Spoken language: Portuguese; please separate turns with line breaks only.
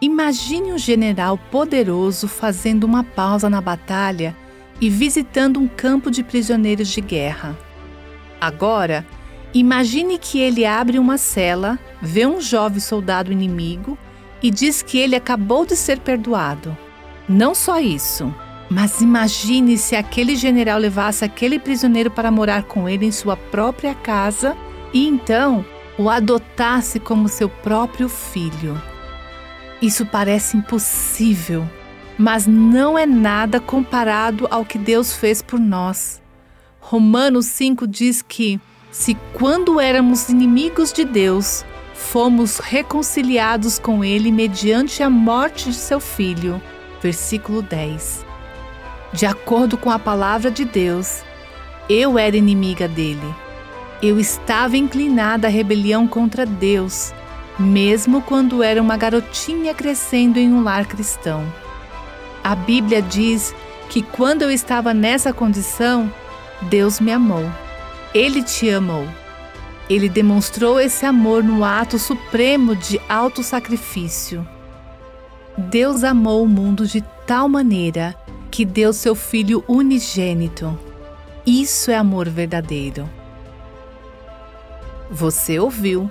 Imagine um general poderoso fazendo uma pausa na batalha e visitando um campo de prisioneiros de guerra. Agora, imagine que ele abre uma cela, vê um jovem soldado inimigo e diz que ele acabou de ser perdoado. Não só isso, mas imagine se aquele general levasse aquele prisioneiro para morar com ele em sua própria casa e então o adotasse como seu próprio filho. Isso parece impossível, mas não é nada comparado ao que Deus fez por nós. Romanos 5 diz que, se quando éramos inimigos de Deus, fomos reconciliados com Ele mediante a morte de seu Filho. Versículo 10. De acordo com a palavra de Deus, eu era inimiga dele. Eu estava inclinada à rebelião contra Deus mesmo quando era uma garotinha crescendo em um lar cristão. A Bíblia diz que quando eu estava nessa condição, Deus me amou. Ele te amou. Ele demonstrou esse amor no ato supremo de autossacrifício. Deus amou o mundo de tal maneira que deu seu Filho unigênito. Isso é amor verdadeiro. Você ouviu?